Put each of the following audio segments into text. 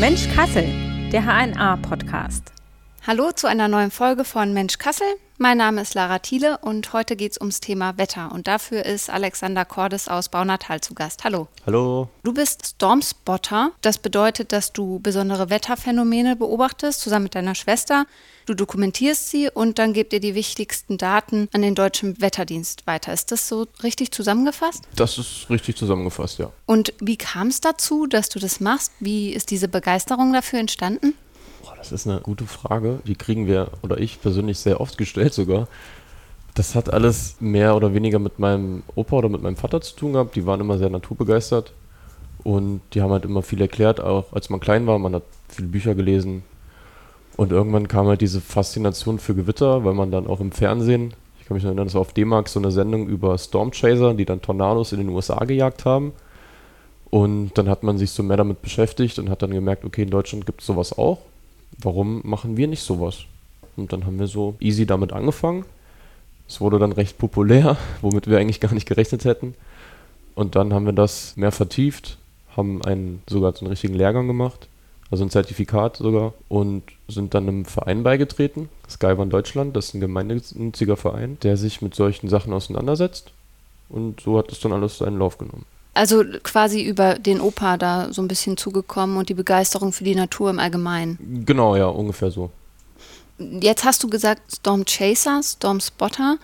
Mensch Kassel, der HNA-Podcast. Hallo zu einer neuen Folge von Mensch Kassel. Mein Name ist Lara Thiele und heute geht es ums Thema Wetter. Und dafür ist Alexander Cordes aus Baunatal zu Gast. Hallo. Hallo. Du bist Stormspotter. Das bedeutet, dass du besondere Wetterphänomene beobachtest, zusammen mit deiner Schwester. Du dokumentierst sie und dann gebt ihr die wichtigsten Daten an den Deutschen Wetterdienst weiter. Ist das so richtig zusammengefasst? Das ist richtig zusammengefasst, ja. Und wie kam es dazu, dass du das machst? Wie ist diese Begeisterung dafür entstanden? Das ist eine gute Frage. Die kriegen wir, oder ich persönlich, sehr oft gestellt sogar. Das hat alles mehr oder weniger mit meinem Opa oder mit meinem Vater zu tun gehabt. Die waren immer sehr naturbegeistert und die haben halt immer viel erklärt, auch als man klein war. Man hat viele Bücher gelesen und irgendwann kam halt diese Faszination für Gewitter, weil man dann auch im Fernsehen, ich kann mich noch erinnern, das war auf D-Mark so eine Sendung über Stormchaser, die dann Tornados in den USA gejagt haben. Und dann hat man sich so mehr damit beschäftigt und hat dann gemerkt, okay, in Deutschland gibt es sowas auch warum machen wir nicht sowas? Und dann haben wir so easy damit angefangen. Es wurde dann recht populär, womit wir eigentlich gar nicht gerechnet hätten. Und dann haben wir das mehr vertieft, haben einen, sogar so einen richtigen Lehrgang gemacht, also ein Zertifikat sogar, und sind dann einem Verein beigetreten, Skyvan Deutschland, das ist ein gemeinnütziger Verein, der sich mit solchen Sachen auseinandersetzt. Und so hat es dann alles seinen Lauf genommen. Also quasi über den Opa da so ein bisschen zugekommen und die Begeisterung für die Natur im Allgemeinen. Genau, ja, ungefähr so. Jetzt hast du gesagt Storm Chaser, Storm Spotter.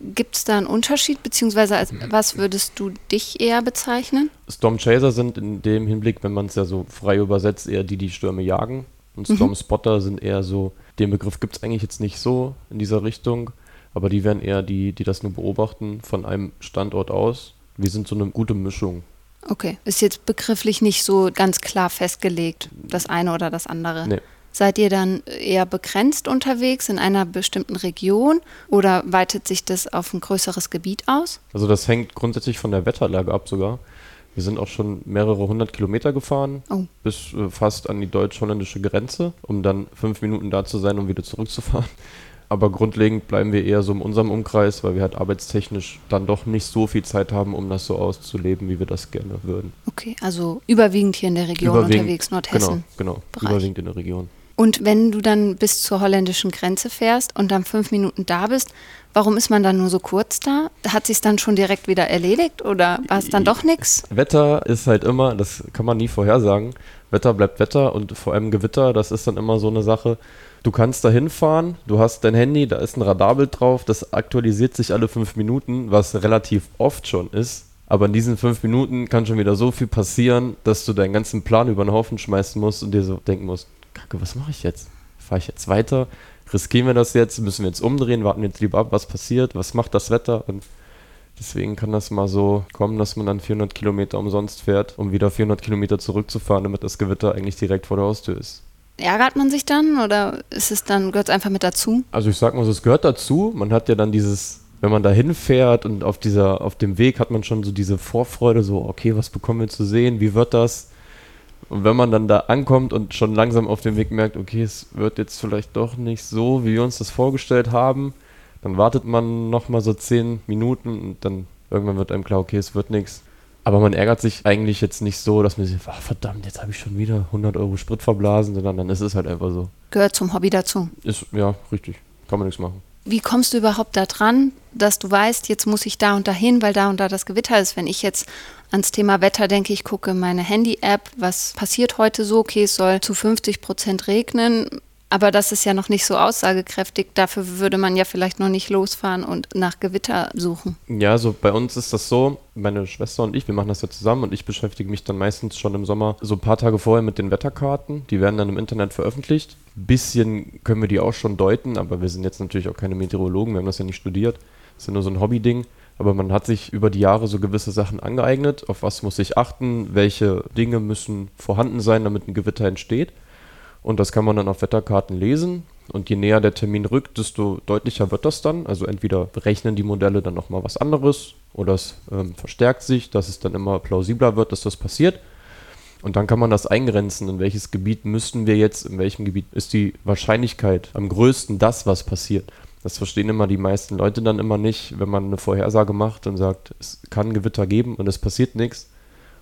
Gibt es da einen Unterschied, beziehungsweise als was würdest du dich eher bezeichnen? Storm Chaser sind in dem Hinblick, wenn man es ja so frei übersetzt, eher die, die Stürme jagen. Und Storm mhm. Spotter sind eher so, den Begriff gibt es eigentlich jetzt nicht so in dieser Richtung, aber die wären eher die, die das nur beobachten von einem Standort aus wir sind so eine gute Mischung. Okay, ist jetzt begrifflich nicht so ganz klar festgelegt, das eine oder das andere. Nee. Seid ihr dann eher begrenzt unterwegs in einer bestimmten Region oder weitet sich das auf ein größeres Gebiet aus? Also das hängt grundsätzlich von der Wetterlage ab sogar. Wir sind auch schon mehrere hundert Kilometer gefahren, oh. bis äh, fast an die deutsch-holländische Grenze, um dann fünf Minuten da zu sein, um wieder zurückzufahren aber grundlegend bleiben wir eher so in unserem Umkreis, weil wir halt arbeitstechnisch dann doch nicht so viel Zeit haben, um das so auszuleben, wie wir das gerne würden. Okay, also überwiegend hier in der Region überwiegend, unterwegs, Nordhessen. Genau, genau, Bereich. überwiegend in der Region. Und wenn du dann bis zur holländischen Grenze fährst und dann fünf Minuten da bist, warum ist man dann nur so kurz da? Hat sich dann schon direkt wieder erledigt oder war es dann doch nichts? Wetter ist halt immer, das kann man nie vorhersagen. Wetter bleibt Wetter und vor allem Gewitter, das ist dann immer so eine Sache Du kannst da hinfahren, du hast dein Handy, da ist ein Radarbild drauf, das aktualisiert sich alle fünf Minuten, was relativ oft schon ist. Aber in diesen fünf Minuten kann schon wieder so viel passieren, dass du deinen ganzen Plan über den Haufen schmeißen musst und dir so denken musst, Kacke, was mache ich jetzt? Fahre ich jetzt weiter? Riskieren wir das jetzt? Müssen wir jetzt umdrehen? Warten wir jetzt lieber ab, was passiert? Was macht das Wetter? Und deswegen kann das mal so kommen, dass man dann 400 Kilometer umsonst fährt, um wieder 400 Kilometer zurückzufahren, damit das Gewitter eigentlich direkt vor der Haustür ist. Ärgert man sich dann oder ist es dann, gehört es einfach mit dazu? Also ich sag mal so, es gehört dazu. Man hat ja dann dieses, wenn man da hinfährt und auf dieser, auf dem Weg hat man schon so diese Vorfreude, so, okay, was bekommen wir zu sehen, wie wird das? Und wenn man dann da ankommt und schon langsam auf dem Weg merkt, okay, es wird jetzt vielleicht doch nicht so, wie wir uns das vorgestellt haben, dann wartet man nochmal so zehn Minuten und dann irgendwann wird einem klar, okay, es wird nichts. Aber man ärgert sich eigentlich jetzt nicht so, dass man sich, ach, verdammt, jetzt habe ich schon wieder 100 Euro Sprit verblasen, sondern dann ist es halt einfach so. Gehört zum Hobby dazu. Ist, ja, richtig. Kann man nichts machen. Wie kommst du überhaupt da dran, dass du weißt, jetzt muss ich da und da hin, weil da und da das Gewitter ist? Wenn ich jetzt ans Thema Wetter denke, ich gucke meine Handy-App, was passiert heute so? Okay, es soll zu 50 Prozent regnen. Aber das ist ja noch nicht so aussagekräftig. Dafür würde man ja vielleicht noch nicht losfahren und nach Gewitter suchen. Ja, also bei uns ist das so, meine Schwester und ich, wir machen das ja zusammen und ich beschäftige mich dann meistens schon im Sommer so ein paar Tage vorher mit den Wetterkarten. Die werden dann im Internet veröffentlicht. Ein bisschen können wir die auch schon deuten, aber wir sind jetzt natürlich auch keine Meteorologen, wir haben das ja nicht studiert. Das ist ja nur so ein Hobbyding. Aber man hat sich über die Jahre so gewisse Sachen angeeignet. Auf was muss ich achten? Welche Dinge müssen vorhanden sein, damit ein Gewitter entsteht? Und das kann man dann auf Wetterkarten lesen. Und je näher der Termin rückt, desto deutlicher wird das dann. Also entweder berechnen die Modelle dann nochmal was anderes oder es ähm, verstärkt sich, dass es dann immer plausibler wird, dass das passiert. Und dann kann man das eingrenzen, in welches Gebiet müssten wir jetzt, in welchem Gebiet ist die Wahrscheinlichkeit am größten, dass was passiert. Das verstehen immer die meisten Leute dann immer nicht, wenn man eine Vorhersage macht und sagt, es kann Gewitter geben und es passiert nichts.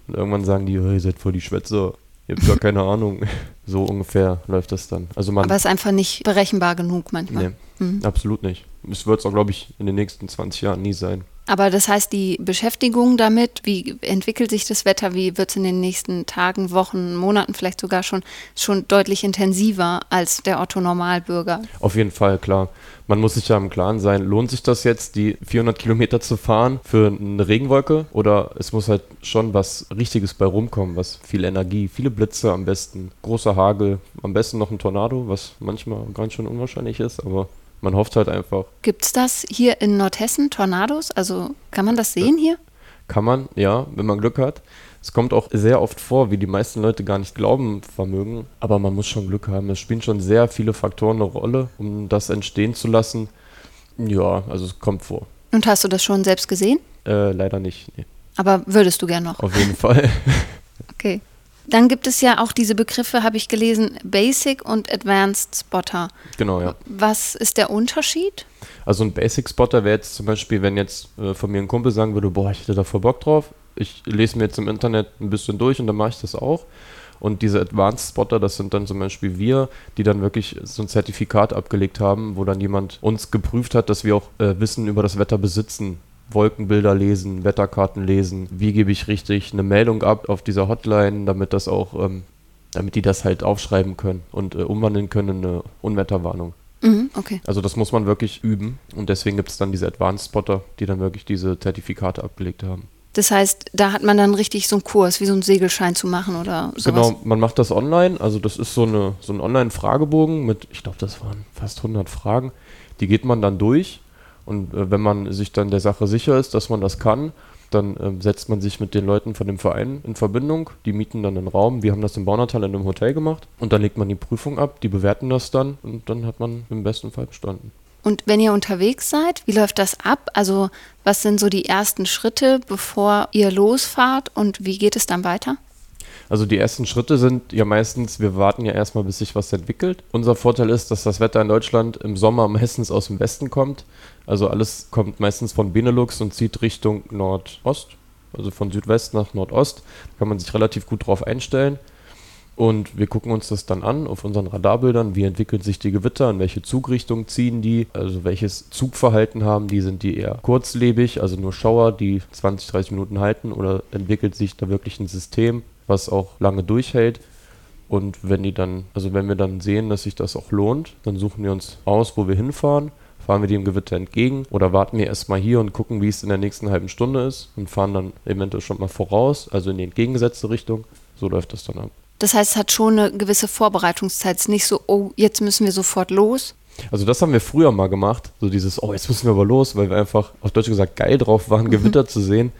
Und irgendwann sagen die, hey, ihr seid voll die Schwätzer, ihr habt gar keine Ahnung. So ungefähr läuft das dann. Also man, Aber es ist einfach nicht berechenbar genug manchmal. nee, Mhm. absolut nicht. Es wird es auch, glaube ich, in den nächsten 20 Jahren nie sein. Aber das heißt, die Beschäftigung damit, wie entwickelt sich das Wetter, wie wird es in den nächsten Tagen, Wochen, Monaten vielleicht sogar schon, schon deutlich intensiver als der Otto-Normalbürger. Auf jeden Fall, klar. Man muss sich ja im Klaren sein, lohnt sich das jetzt, die 400 Kilometer zu fahren für eine Regenwolke? Oder es muss halt schon was Richtiges bei rumkommen, was viel Energie, viele Blitze am besten, großer Hagel, am besten noch ein Tornado, was manchmal ganz schön unwahrscheinlich ist, aber man hofft halt einfach, Gibt es das hier in Nordhessen, Tornados? Also kann man das sehen hier? kann man, ja, wenn man Glück hat. Es kommt auch sehr oft vor, wie die meisten Leute gar nicht glauben vermögen, aber man muss schon Glück haben. Es spielen schon sehr viele Faktoren eine Rolle, um das entstehen zu lassen. Ja, also es kommt vor. Und hast du das schon selbst gesehen? Äh, leider nicht. Nee. Aber würdest du gern noch? Auf jeden Fall. Okay. Dann gibt es ja auch diese Begriffe, habe ich gelesen, Basic und Advanced Spotter. genau, ja. Was ist der Unterschied? Also ein Basic-Spotter wäre jetzt zum Beispiel, wenn jetzt äh, von mir ein Kumpel sagen würde, boah, ich hätte da voll Bock drauf. Ich lese mir jetzt im Internet ein bisschen durch und dann mache ich das auch. Und diese Advanced Spotter, das sind dann zum Beispiel wir, die dann wirklich so ein Zertifikat abgelegt haben, wo dann jemand uns geprüft hat, dass wir auch äh, Wissen über das Wetter besitzen. Wolkenbilder lesen, Wetterkarten lesen, wie gebe ich richtig eine Meldung ab auf dieser Hotline, damit das auch, ähm, damit die das halt aufschreiben können und äh, umwandeln können in eine Unwetterwarnung. Mhm, okay. Also das muss man wirklich üben und deswegen gibt es dann diese Advanced Spotter, die dann wirklich diese Zertifikate abgelegt haben. Das heißt, da hat man dann richtig so einen Kurs, wie so einen Segelschein zu machen oder sowas. Genau, man macht das online, also das ist so, eine, so ein Online-Fragebogen mit, ich glaube, das waren fast 100 Fragen. Die geht man dann durch und äh, wenn man sich dann der Sache sicher ist, dass man das kann, dann ähm, setzt man sich mit den Leuten von dem Verein in Verbindung. Die mieten dann einen Raum. Wir haben das im Baunatal in einem Hotel gemacht und dann legt man die Prüfung ab, die bewerten das dann und dann hat man im besten Fall bestanden. Und wenn ihr unterwegs seid, wie läuft das ab? Also was sind so die ersten Schritte, bevor ihr losfahrt und wie geht es dann weiter? Also die ersten Schritte sind ja meistens, wir warten ja erstmal, bis sich was entwickelt. Unser Vorteil ist, dass das Wetter in Deutschland im Sommer meistens aus dem Westen kommt. Also alles kommt meistens von Benelux und zieht Richtung Nordost, also von Südwest nach Nordost. Da kann man sich relativ gut drauf einstellen. Und wir gucken uns das dann an auf unseren Radarbildern, wie entwickeln sich die Gewitter, in welche Zugrichtung ziehen die, also welches Zugverhalten haben die, sind die eher kurzlebig, also nur Schauer, die 20, 30 Minuten halten oder entwickelt sich da wirklich ein System, was auch lange durchhält. Und wenn die dann, also wenn wir dann sehen, dass sich das auch lohnt, dann suchen wir uns aus, wo wir hinfahren, fahren wir dem Gewitter entgegen oder warten wir erstmal hier und gucken, wie es in der nächsten halben Stunde ist und fahren dann eventuell schon mal voraus, also in die entgegengesetzte Richtung. So läuft das dann ab. Das heißt, es hat schon eine gewisse Vorbereitungszeit. Es ist nicht so, oh, jetzt müssen wir sofort los. Also das haben wir früher mal gemacht, so dieses, oh, jetzt müssen wir aber los, weil wir einfach auf Deutsch gesagt geil drauf waren, Gewitter zu sehen.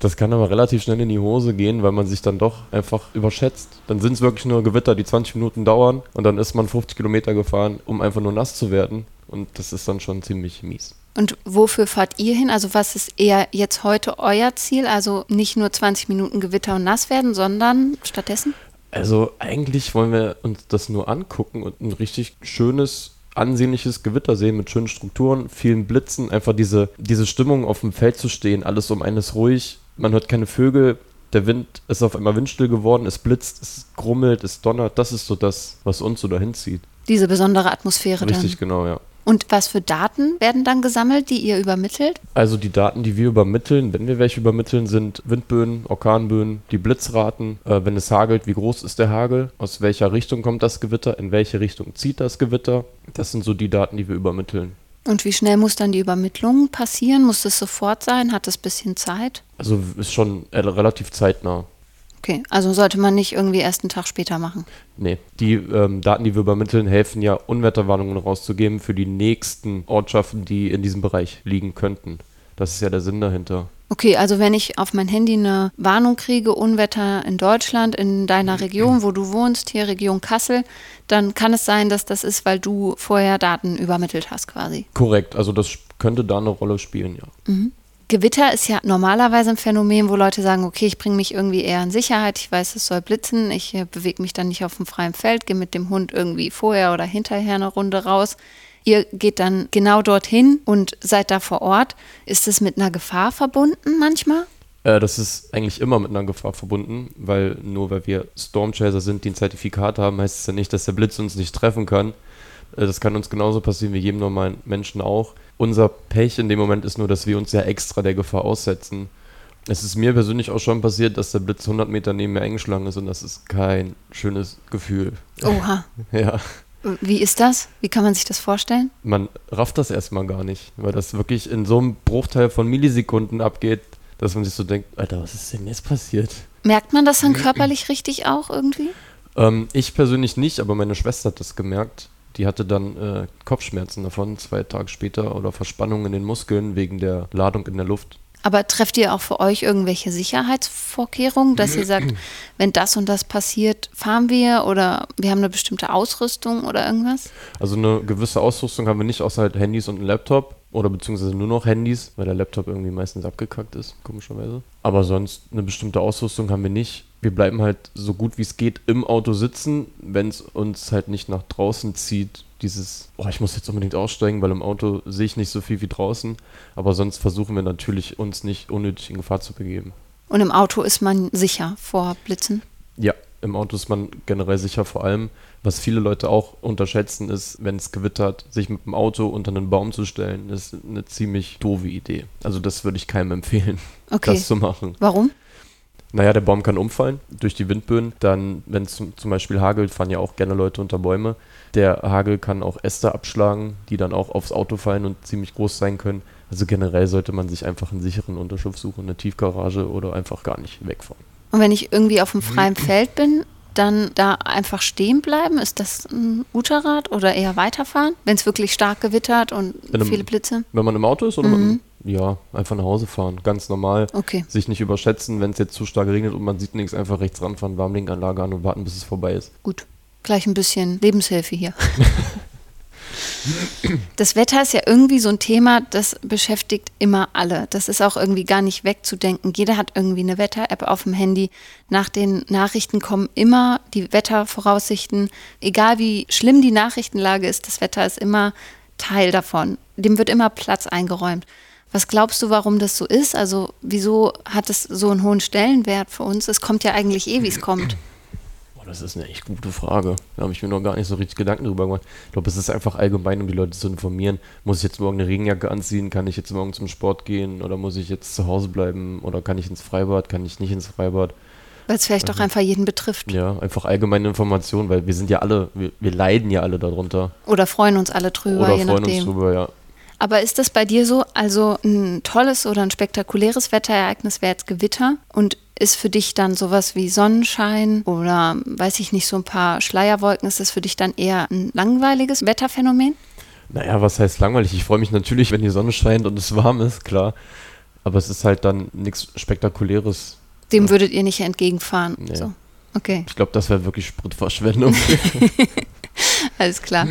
Das kann aber relativ schnell in die Hose gehen, weil man sich dann doch einfach überschätzt. Dann sind es wirklich nur Gewitter, die 20 Minuten dauern und dann ist man 50 Kilometer gefahren, um einfach nur nass zu werden. Und das ist dann schon ziemlich mies. Und wofür fahrt ihr hin? Also was ist eher jetzt heute euer Ziel? Also nicht nur 20 Minuten Gewitter und nass werden, sondern stattdessen? Also eigentlich wollen wir uns das nur angucken und ein richtig schönes, ansehnliches Gewitter sehen mit schönen Strukturen, vielen Blitzen, einfach diese, diese Stimmung auf dem Feld zu stehen, alles um einen ist ruhig, man hört keine Vögel, der Wind ist auf einmal windstill geworden, es blitzt, es grummelt, es donnert, das ist so das, was uns so dahin zieht. Diese besondere Atmosphäre Richtig, dann. genau, ja. Und was für Daten werden dann gesammelt, die ihr übermittelt? Also die Daten, die wir übermitteln, wenn wir welche übermitteln, sind Windböen, Orkanböen, die Blitzraten, äh, wenn es hagelt, wie groß ist der Hagel, aus welcher Richtung kommt das Gewitter, in welche Richtung zieht das Gewitter. Das sind so die Daten, die wir übermitteln. Und wie schnell muss dann die Übermittlung passieren? Muss das sofort sein? Hat das ein bisschen Zeit? Also ist schon äh, relativ zeitnah. Okay, also sollte man nicht irgendwie erst einen Tag später machen. Nee, die ähm, Daten, die wir übermitteln, helfen ja, Unwetterwarnungen rauszugeben für die nächsten Ortschaften, die in diesem Bereich liegen könnten. Das ist ja der Sinn dahinter. Okay, also wenn ich auf mein Handy eine Warnung kriege, Unwetter in Deutschland, in deiner Region, wo du wohnst, hier Region Kassel, dann kann es sein, dass das ist, weil du vorher Daten übermittelt hast quasi. Korrekt, also das könnte da eine Rolle spielen, ja. Gewitter ist ja normalerweise ein Phänomen, wo Leute sagen, okay, ich bringe mich irgendwie eher in Sicherheit, ich weiß, es soll blitzen, ich äh, bewege mich dann nicht auf dem freien Feld, gehe mit dem Hund irgendwie vorher oder hinterher eine Runde raus. Ihr geht dann genau dorthin und seid da vor Ort. Ist es mit einer Gefahr verbunden manchmal? Äh, das ist eigentlich immer mit einer Gefahr verbunden, weil nur weil wir Stormchaser sind, die ein Zertifikat haben, heißt es ja nicht, dass der Blitz uns nicht treffen kann. Äh, das kann uns genauso passieren wie jedem normalen Menschen auch. Unser Pech in dem Moment ist nur, dass wir uns ja extra der Gefahr aussetzen. Es ist mir persönlich auch schon passiert, dass der Blitz 100 Meter neben mir eingeschlagen ist und das ist kein schönes Gefühl. Oha. Ja. Wie ist das? Wie kann man sich das vorstellen? Man rafft das erstmal gar nicht, weil das wirklich in so einem Bruchteil von Millisekunden abgeht, dass man sich so denkt, Alter, was ist denn jetzt passiert? Merkt man das dann körperlich richtig auch irgendwie? Ähm, ich persönlich nicht, aber meine Schwester hat das gemerkt. Die hatte dann äh, Kopfschmerzen davon, zwei Tage später, oder Verspannungen in den Muskeln wegen der Ladung in der Luft. Aber trefft ihr auch für euch irgendwelche Sicherheitsvorkehrungen, dass ihr sagt, wenn das und das passiert, fahren wir oder wir haben eine bestimmte Ausrüstung oder irgendwas? Also eine gewisse Ausrüstung haben wir nicht, außer halt Handys und ein Laptop oder beziehungsweise nur noch Handys, weil der Laptop irgendwie meistens abgekackt ist, komischerweise. Aber sonst eine bestimmte Ausrüstung haben wir nicht. Wir bleiben halt so gut wie es geht im Auto sitzen, wenn es uns halt nicht nach draußen zieht. Dieses, oh, ich muss jetzt unbedingt aussteigen, weil im Auto sehe ich nicht so viel wie draußen. Aber sonst versuchen wir natürlich, uns nicht unnötig in Gefahr zu begeben. Und im Auto ist man sicher vor Blitzen? Ja, im Auto ist man generell sicher, vor allem, was viele Leute auch unterschätzen, ist, wenn es gewittert, sich mit dem Auto unter einen Baum zu stellen, ist eine ziemlich doofe Idee. Also das würde ich keinem empfehlen, Okay. das zu machen. Warum? Naja, der Baum kann umfallen durch die Windböen. Dann, wenn es zum, zum Beispiel hagelt, fahren ja auch gerne Leute unter Bäume. Der Hagel kann auch Äste abschlagen, die dann auch aufs Auto fallen und ziemlich groß sein können. Also generell sollte man sich einfach einen sicheren Unterschlupf suchen, eine Tiefgarage oder einfach gar nicht wegfahren. Und wenn ich irgendwie auf dem freien Feld bin, dann da einfach stehen bleiben? Ist das ein guter Rat oder eher weiterfahren, wenn es wirklich stark gewittert und einem- viele Blitze? Wenn man im Auto ist oder Mhm. Ja, einfach nach Hause fahren, ganz normal. Okay. Sich nicht überschätzen, wenn es jetzt zu stark regnet und man sieht nichts, einfach rechts ranfahren, Warmlinkanlage an und warten, bis es vorbei ist. Gut, gleich ein bisschen Lebenshilfe hier. Das Wetter ist ja irgendwie so ein Thema, das beschäftigt immer alle. Das ist auch irgendwie gar nicht wegzudenken. Jeder hat irgendwie eine Wetter-App auf dem Handy. Nach den Nachrichten kommen immer die Wettervoraussichten. Egal wie schlimm die Nachrichtenlage ist, das Wetter ist immer Teil davon. Dem wird immer Platz eingeräumt. Was glaubst du, warum das so ist? Also wieso hat es so einen hohen Stellenwert für uns? Es kommt ja eigentlich eh, wie es kommt. Boah, das ist eine echt gute Frage. Da habe ich mir noch gar nicht so richtig Gedanken drüber gemacht. Ich glaube, es ist einfach allgemein, um die Leute zu informieren. Muss ich jetzt morgen eine Regenjacke anziehen? Kann ich jetzt morgen zum Sport gehen? Oder muss ich jetzt zu Hause bleiben? Oder kann ich ins Freibad? Kann ich nicht ins Freibad? Weil es vielleicht auch einfach jeden betrifft. Ja, einfach allgemeine Informationen, weil wir sind ja alle, wir, wir leiden ja alle darunter. Oder freuen uns alle drüber, Oder freuen nachdem. uns drüber, ja. Aber ist das bei dir so, also ein tolles oder ein spektakuläres Wetterereignis wäre jetzt Gewitter und ist für dich dann sowas wie Sonnenschein oder weiß ich nicht, so ein paar Schleierwolken, ist das für dich dann eher ein langweiliges Wetterphänomen? Naja, was heißt langweilig? Ich freue mich natürlich, wenn die Sonne scheint und es warm ist, klar. Aber es ist halt dann nichts Spektakuläres. Dem Ja. würdet ihr nicht entgegenfahren. Nee. So. Okay, Ich glaube, das wäre wirklich Spritverschwendung. alles klar.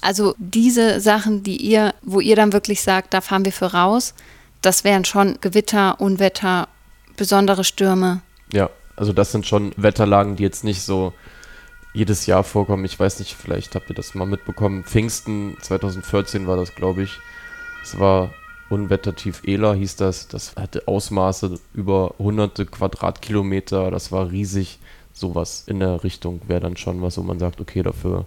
Also diese Sachen, die ihr, wo ihr dann wirklich sagt, da fahren wir für raus, das wären schon Gewitter, Unwetter, besondere Stürme. Ja, also das sind schon Wetterlagen, die jetzt nicht so jedes Jahr vorkommen. Ich weiß nicht, vielleicht habt ihr das mal mitbekommen. Pfingsten 2014 war das, glaube ich. Es war Unwettertief Ela, hieß das. Das hatte Ausmaße über hunderte Quadratkilometer. Das war riesig. Sowas in der Richtung wäre dann schon was, wo man sagt, okay, dafür.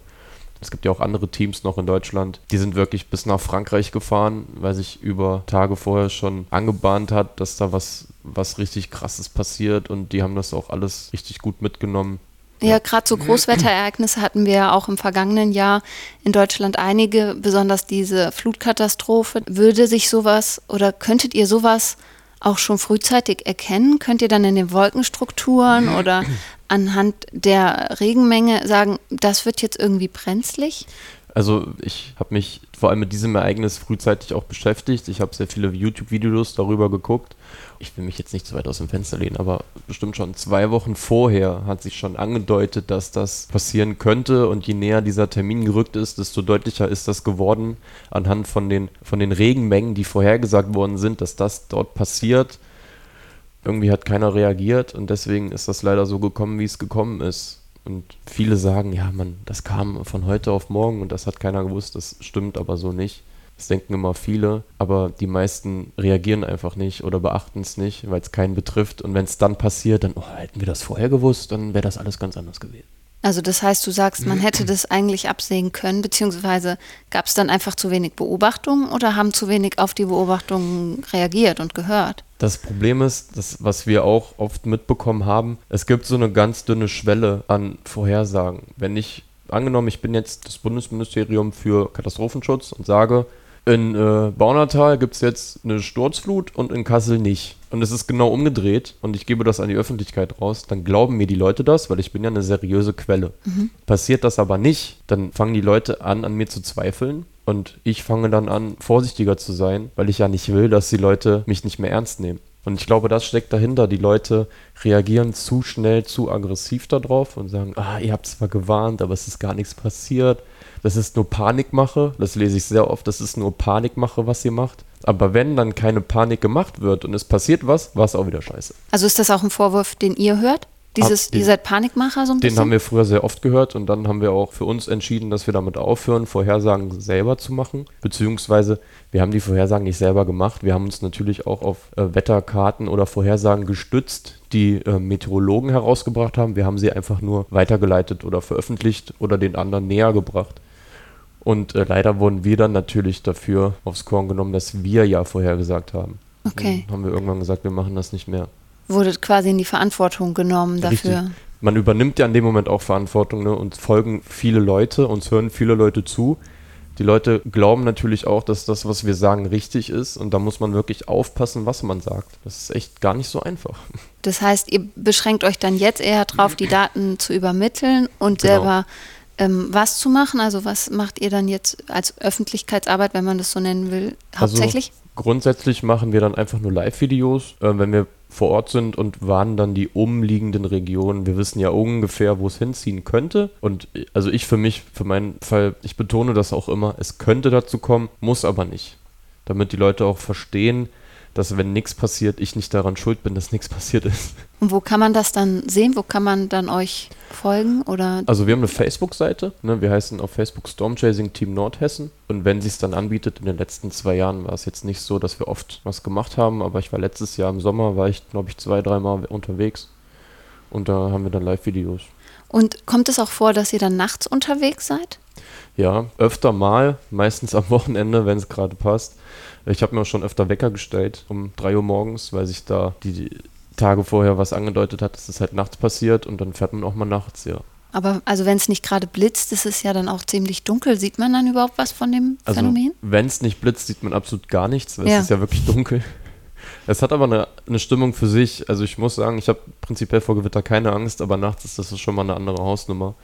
Es gibt ja auch andere Teams noch in Deutschland. Die sind wirklich bis nach Frankreich gefahren, weil sich über Tage vorher schon angebahnt hat, dass da was, was richtig krasses passiert und die haben das auch alles richtig gut mitgenommen. Ja, gerade so Großwetterereignisse hatten wir ja auch im vergangenen Jahr in Deutschland einige, besonders diese Flutkatastrophe. Würde sich sowas oder könntet ihr sowas auch schon frühzeitig erkennen? Könnt ihr dann in den Wolkenstrukturen oder anhand der Regenmenge sagen, das wird jetzt irgendwie brenzlig? Also ich habe mich vor allem mit diesem Ereignis frühzeitig auch beschäftigt. Ich habe sehr viele YouTube-Videos darüber geguckt. Ich will mich jetzt nicht zu weit aus dem Fenster lehnen, aber bestimmt schon zwei Wochen vorher hat sich schon angedeutet, dass das passieren könnte. Und je näher dieser Termin gerückt ist, desto deutlicher ist das geworden anhand von den, von den Regenmengen, die vorhergesagt worden sind, dass das dort passiert. Irgendwie hat keiner reagiert und deswegen ist das leider so gekommen, wie es gekommen ist. Und viele sagen, ja, man, das kam von heute auf morgen und das hat keiner gewusst. Das stimmt aber so nicht. Das denken immer viele, aber die meisten reagieren einfach nicht oder beachten es nicht, weil es keinen betrifft. Und wenn es dann passiert, dann, oh, hätten wir das vorher gewusst, dann wäre das alles ganz anders gewesen. Also das heißt, du sagst, man hätte das eigentlich absehen können, beziehungsweise gab es dann einfach zu wenig Beobachtungen oder haben zu wenig auf die Beobachtungen reagiert und gehört? Das Problem ist, das, was wir auch oft mitbekommen haben, es gibt so eine ganz dünne Schwelle an Vorhersagen. Wenn ich, angenommen, ich bin jetzt das Bundesministerium für Katastrophenschutz und sage, in äh, Baunatal gibt es jetzt eine Sturzflut und in Kassel nicht. Und es ist genau umgedreht und ich gebe das an die Öffentlichkeit raus, dann glauben mir die Leute das, weil ich bin ja eine seriöse Quelle. Mhm. Passiert das aber nicht, dann fangen die Leute an, an mir zu zweifeln und ich fange dann an, vorsichtiger zu sein, weil ich ja nicht will, dass die Leute mich nicht mehr ernst nehmen. Und ich glaube, das steckt dahinter. Die Leute reagieren zu schnell, zu aggressiv darauf und sagen, ah, ihr habt zwar gewarnt, aber es ist gar nichts passiert das ist nur Panikmache. Das lese ich sehr oft. Das ist nur Panikmache, was ihr macht. Aber wenn dann keine Panik gemacht wird und es passiert was, war es auch wieder scheiße. Also ist das auch ein Vorwurf, den ihr hört? Dieses, den, ihr seid Panikmacher so ein den bisschen? Den haben wir früher sehr oft gehört und dann haben wir auch für uns entschieden, dass wir damit aufhören, Vorhersagen selber zu machen. Beziehungsweise wir haben die Vorhersagen nicht selber gemacht. Wir haben uns natürlich auch auf äh, Wetterkarten oder Vorhersagen gestützt, die äh, Meteorologen herausgebracht haben. Wir haben sie einfach nur weitergeleitet oder veröffentlicht oder den anderen näher gebracht. Und äh, leider wurden wir dann natürlich dafür aufs Korn genommen, dass wir ja vorhergesagt haben. Okay. Dann haben wir irgendwann gesagt, wir machen das nicht mehr. Wurde quasi in die Verantwortung genommen dafür. Richtig. Man übernimmt ja in dem Moment auch Verantwortung ne? und folgen viele Leute, uns hören viele Leute zu. Die Leute glauben natürlich auch, dass das, was wir sagen, richtig ist. Und da muss man wirklich aufpassen, was man sagt. Das ist echt gar nicht so einfach. Das heißt, ihr beschränkt euch dann jetzt eher darauf, die Daten zu übermitteln und genau. selber ähm, was zu machen? Also was macht ihr dann jetzt als Öffentlichkeitsarbeit, wenn man das so nennen will, also hauptsächlich? Also grundsätzlich machen wir dann einfach nur Live-Videos, äh, wenn wir vor Ort sind und warnen dann die umliegenden Regionen. Wir wissen ja ungefähr, wo es hinziehen könnte. Und also ich für mich, für meinen Fall, ich betone das auch immer, es könnte dazu kommen, muss aber nicht. Damit die Leute auch verstehen, dass wenn nichts passiert, ich nicht daran schuld bin, dass nichts passiert ist. Und wo kann man das dann sehen? Wo kann man dann euch folgen? Oder? Also wir haben eine Facebook-Seite. Ne? Wir heißen auf Facebook Stormchasing Team Nordhessen. Und wenn sie es dann anbietet, in den letzten zwei Jahren war es jetzt nicht so, dass wir oft was gemacht haben. Aber ich war letztes Jahr im Sommer, war ich glaube ich zwei, dreimal unterwegs. Und da haben wir dann Live-Videos. Und kommt es auch vor, dass ihr dann nachts unterwegs seid? Ja, öfter mal, meistens am Wochenende, wenn es gerade passt. Ich habe mir auch schon öfter Wecker gestellt um 3 Uhr morgens, weil sich da die Tage vorher was angedeutet hat, dass es halt nachts passiert und dann fährt man auch mal nachts, ja. Aber also wenn es nicht gerade blitzt, ist es ja dann auch ziemlich dunkel. Sieht man dann überhaupt was von dem also, Phänomen? Wenn es nicht blitzt, sieht man absolut gar nichts, weil ja. es ist ja wirklich dunkel. Es hat aber eine, eine Stimmung für sich. Also ich muss sagen, ich habe prinzipiell vor Gewitter keine Angst, aber nachts ist das schon mal eine andere Hausnummer,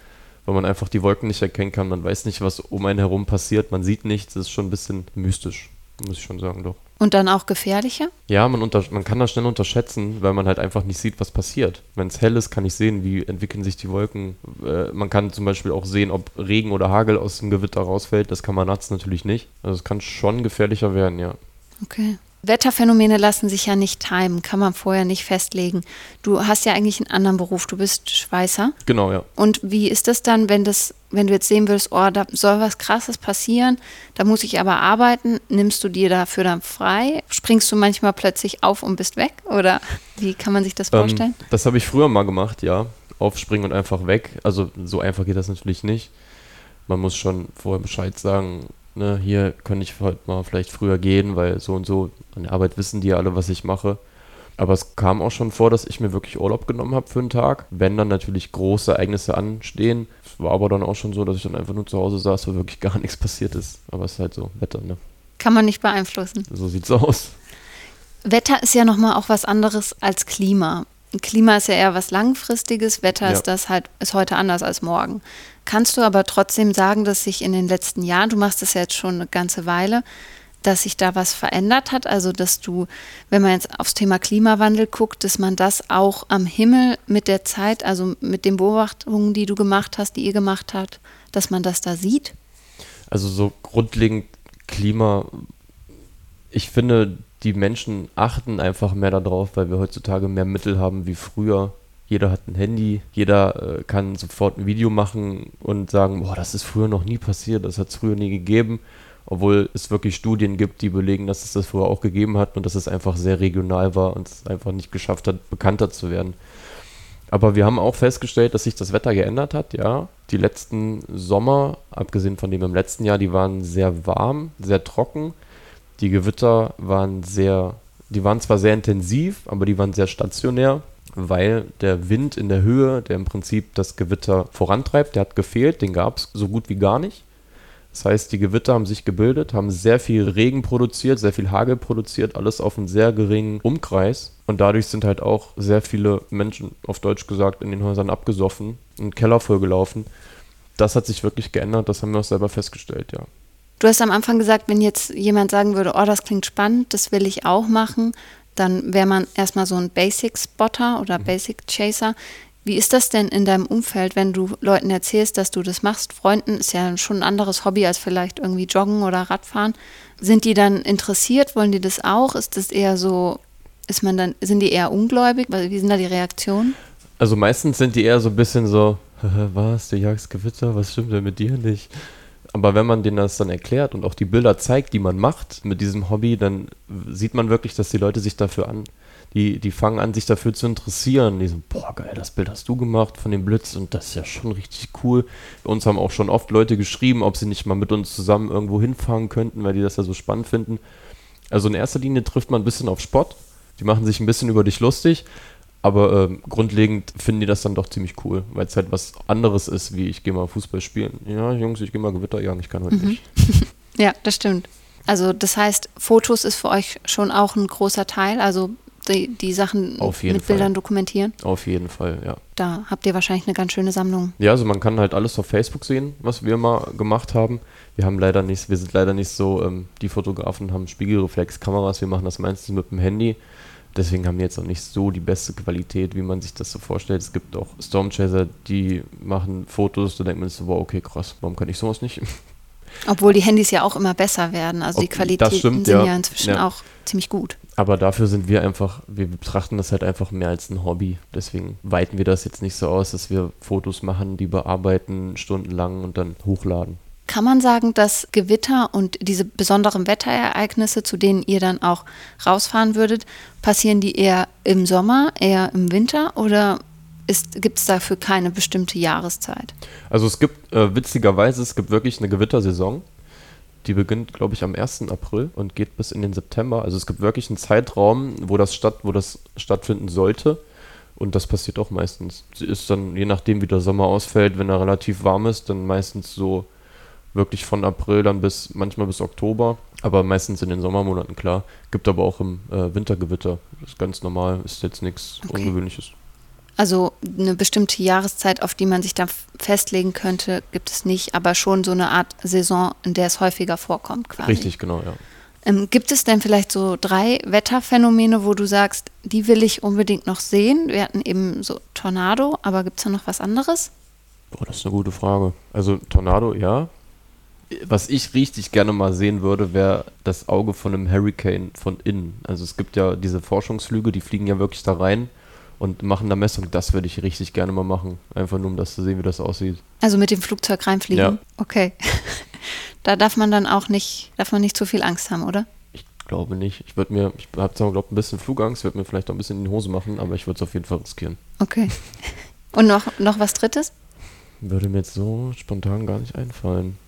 weil man einfach die Wolken nicht erkennen kann. Man weiß nicht, was um einen herum passiert. Man sieht nichts. Das ist schon ein bisschen mystisch muss ich schon sagen, doch. Und dann auch gefährlicher? Ja, man, unter, man kann das schnell unterschätzen, weil man halt einfach nicht sieht, was passiert. Wenn es hell ist, kann ich sehen, wie entwickeln sich die Wolken. Äh, man kann zum Beispiel auch sehen, ob Regen oder Hagel aus dem Gewitter rausfällt. Das kann man nachts natürlich nicht. Also es kann schon gefährlicher werden, ja. Okay. Wetterphänomene lassen sich ja nicht timen, kann man vorher nicht festlegen. Du hast ja eigentlich einen anderen Beruf, du bist Schweißer. Genau, ja. Und wie ist das dann, wenn das, wenn du jetzt sehen willst, oh, da soll was krasses passieren, da muss ich aber arbeiten, nimmst du dir dafür dann frei? Springst du manchmal plötzlich auf und bist weg? Oder wie kann man sich das ähm, vorstellen? Ähm, das habe ich früher mal gemacht, ja. Aufspringen und einfach weg. Also so einfach geht das natürlich nicht. Man muss schon vorher Bescheid sagen, ne, hier könnte ich heute mal vielleicht früher gehen, weil so und so an der Arbeit wissen die ja alle, was ich mache. Aber es kam auch schon vor, dass ich mir wirklich Urlaub genommen habe für einen Tag, wenn dann natürlich große Ereignisse anstehen. Es war aber dann auch schon so, dass ich dann einfach nur zu Hause saß, wo wirklich gar nichts passiert ist. Aber es ist halt so, Wetter, ne? Kann man nicht beeinflussen. So sieht's aus. Wetter ist ja nochmal auch was anderes als Klima. Klima ist ja eher was Langfristiges, Wetter ja. ist das halt, ist heute anders als morgen. Kannst du aber trotzdem sagen, dass sich in den letzten Jahren, du machst das ja jetzt schon eine ganze Weile, dass sich da was verändert hat? Also, dass du, wenn man jetzt aufs Thema Klimawandel guckt, dass man das auch am Himmel mit der Zeit, also mit den Beobachtungen, die du gemacht hast, die ihr gemacht habt, dass man das da sieht? Also, so grundlegend Klima, ich finde, die Menschen achten einfach mehr darauf, weil wir heutzutage mehr Mittel haben wie früher, Jeder hat ein Handy, jeder äh, kann sofort ein Video machen und sagen, boah, das ist früher noch nie passiert, das hat es früher nie gegeben. Obwohl es wirklich Studien gibt, die belegen, dass es das früher auch gegeben hat und dass es einfach sehr regional war und es einfach nicht geschafft hat, bekannter zu werden. Aber wir haben auch festgestellt, dass sich das Wetter geändert hat, ja. Die letzten Sommer, abgesehen von dem im letzten Jahr, die waren sehr warm, sehr trocken. Die Gewitter waren sehr, die waren zwar sehr intensiv, aber die waren sehr stationär weil der Wind in der Höhe, der im Prinzip das Gewitter vorantreibt, der hat gefehlt, den gab es so gut wie gar nicht. Das heißt, die Gewitter haben sich gebildet, haben sehr viel Regen produziert, sehr viel Hagel produziert, alles auf einen sehr geringen Umkreis. Und dadurch sind halt auch sehr viele Menschen, auf Deutsch gesagt, in den Häusern abgesoffen, den Keller vollgelaufen. Das hat sich wirklich geändert, das haben wir auch selber festgestellt, ja. Du hast am Anfang gesagt, wenn jetzt jemand sagen würde, oh, das klingt spannend, das will ich auch machen, dann wäre man erstmal so ein Basic-Spotter oder mhm. Basic-Chaser. Wie ist das denn in deinem Umfeld, wenn du Leuten erzählst, dass du das machst? Freunden ist ja schon ein anderes Hobby als vielleicht irgendwie Joggen oder Radfahren. Sind die dann interessiert? Wollen die das auch? Ist das eher so, ist man dann, sind die eher ungläubig? Wie sind da die Reaktionen? Also meistens sind die eher so ein bisschen so, was, du jagst Gewitter, was stimmt denn mit dir nicht? Aber wenn man denen das dann erklärt und auch die Bilder zeigt, die man macht mit diesem Hobby, dann sieht man wirklich, dass die Leute sich dafür an, die, die fangen an, sich dafür zu interessieren. Die so, boah, geil, das Bild hast du gemacht von dem Blitz und das ist ja schon richtig cool. Uns haben auch schon oft Leute geschrieben, ob sie nicht mal mit uns zusammen irgendwo hinfahren könnten, weil die das ja so spannend finden. Also in erster Linie trifft man ein bisschen auf Spott. Die machen sich ein bisschen über dich lustig, aber ähm, grundlegend finden die das dann doch ziemlich cool, weil es halt was anderes ist, wie ich gehe mal Fußball spielen. Ja, Jungs, ich gehe mal Gewitter jagen, ich kann heute mhm. nicht. ja, das stimmt. Also das heißt, Fotos ist für euch schon auch ein großer Teil, also die, die Sachen mit Fall. Bildern dokumentieren? Auf jeden Fall, ja. Da habt ihr wahrscheinlich eine ganz schöne Sammlung. Ja, also man kann halt alles auf Facebook sehen, was wir mal gemacht haben. Wir haben leider nicht, wir sind leider nicht so, ähm, die Fotografen haben Spiegelreflexkameras, wir machen das meistens mit dem Handy. Deswegen haben die jetzt auch nicht so die beste Qualität, wie man sich das so vorstellt. Es gibt auch Stormchaser, die machen Fotos, da denkt man sich so, wow, okay, krass, warum kann ich sowas nicht? Obwohl die Handys ja auch immer besser werden. Also die Qualitäten stimmt, sind ja, ja inzwischen ja. auch ziemlich gut. Aber dafür sind wir einfach, wir betrachten das halt einfach mehr als ein Hobby. Deswegen weiten wir das jetzt nicht so aus, dass wir Fotos machen, die bearbeiten stundenlang und dann hochladen. Kann man sagen, dass Gewitter und diese besonderen Wetterereignisse, zu denen ihr dann auch rausfahren würdet, passieren die eher im Sommer, eher im Winter oder gibt es dafür keine bestimmte Jahreszeit? Also es gibt äh, witzigerweise, es gibt wirklich eine Gewittersaison. Die beginnt, glaube ich, am 1. April und geht bis in den September. Also es gibt wirklich einen Zeitraum, wo das, statt, wo das stattfinden sollte. Und das passiert auch meistens. Sie ist dann, je nachdem, wie der Sommer ausfällt, wenn er relativ warm ist, dann meistens so wirklich von April dann bis manchmal bis Oktober, aber meistens in den Sommermonaten klar. Gibt aber auch im äh, Wintergewitter. Das ist ganz normal, ist jetzt nichts okay. Ungewöhnliches. Also eine bestimmte Jahreszeit, auf die man sich da festlegen könnte, gibt es nicht, aber schon so eine Art Saison, in der es häufiger vorkommt quasi. Richtig, genau, ja. Ähm, gibt es denn vielleicht so drei Wetterphänomene, wo du sagst, die will ich unbedingt noch sehen? Wir hatten eben so Tornado, aber gibt es da noch was anderes? Boah, das ist eine gute Frage. Also Tornado, ja, was ich richtig gerne mal sehen würde, wäre das Auge von einem Hurricane von innen. Also es gibt ja diese Forschungslüge, die fliegen ja wirklich da rein und machen da Messung. Das würde ich richtig gerne mal machen. Einfach nur, um das zu sehen, wie das aussieht. Also mit dem Flugzeug reinfliegen? Ja. Okay. da darf man dann auch nicht, darf man nicht zu viel Angst haben, oder? Ich glaube nicht. Ich würde mir, ich habe zwar, glaube ein bisschen Flugangst, würde mir vielleicht auch ein bisschen in die Hose machen, aber ich würde es auf jeden Fall riskieren. Okay. Und noch, noch was Drittes? Würde mir jetzt so spontan gar nicht einfallen.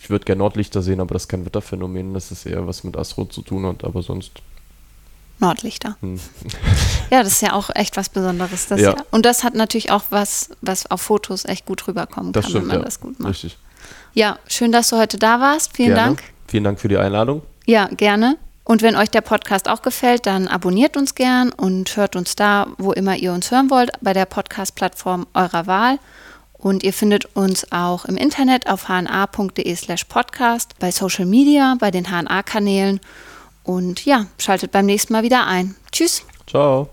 Ich würde gerne Nordlichter sehen, aber das ist kein Wetterphänomen. Das ist eher was mit Astro zu tun hat, aber sonst. Nordlichter. Hm. ja, das ist ja auch echt was Besonderes. Das ja. ja. Und das hat natürlich auch was, was auf Fotos echt gut rüberkommen das kann, stimmt, wenn man ja. das gut macht. Richtig. Ja, schön, dass du heute da warst. Vielen gerne. Dank. Vielen Dank für die Einladung. Ja, gerne. Und wenn euch der Podcast auch gefällt, dann abonniert uns gern und hört uns da, wo immer ihr uns hören wollt, bei der Podcast-Plattform eurer Wahl. Und ihr findet uns auch im Internet auf hna.de slash podcast, bei Social Media, bei den HNA-Kanälen. Und ja, schaltet beim nächsten Mal wieder ein. Tschüss. Ciao.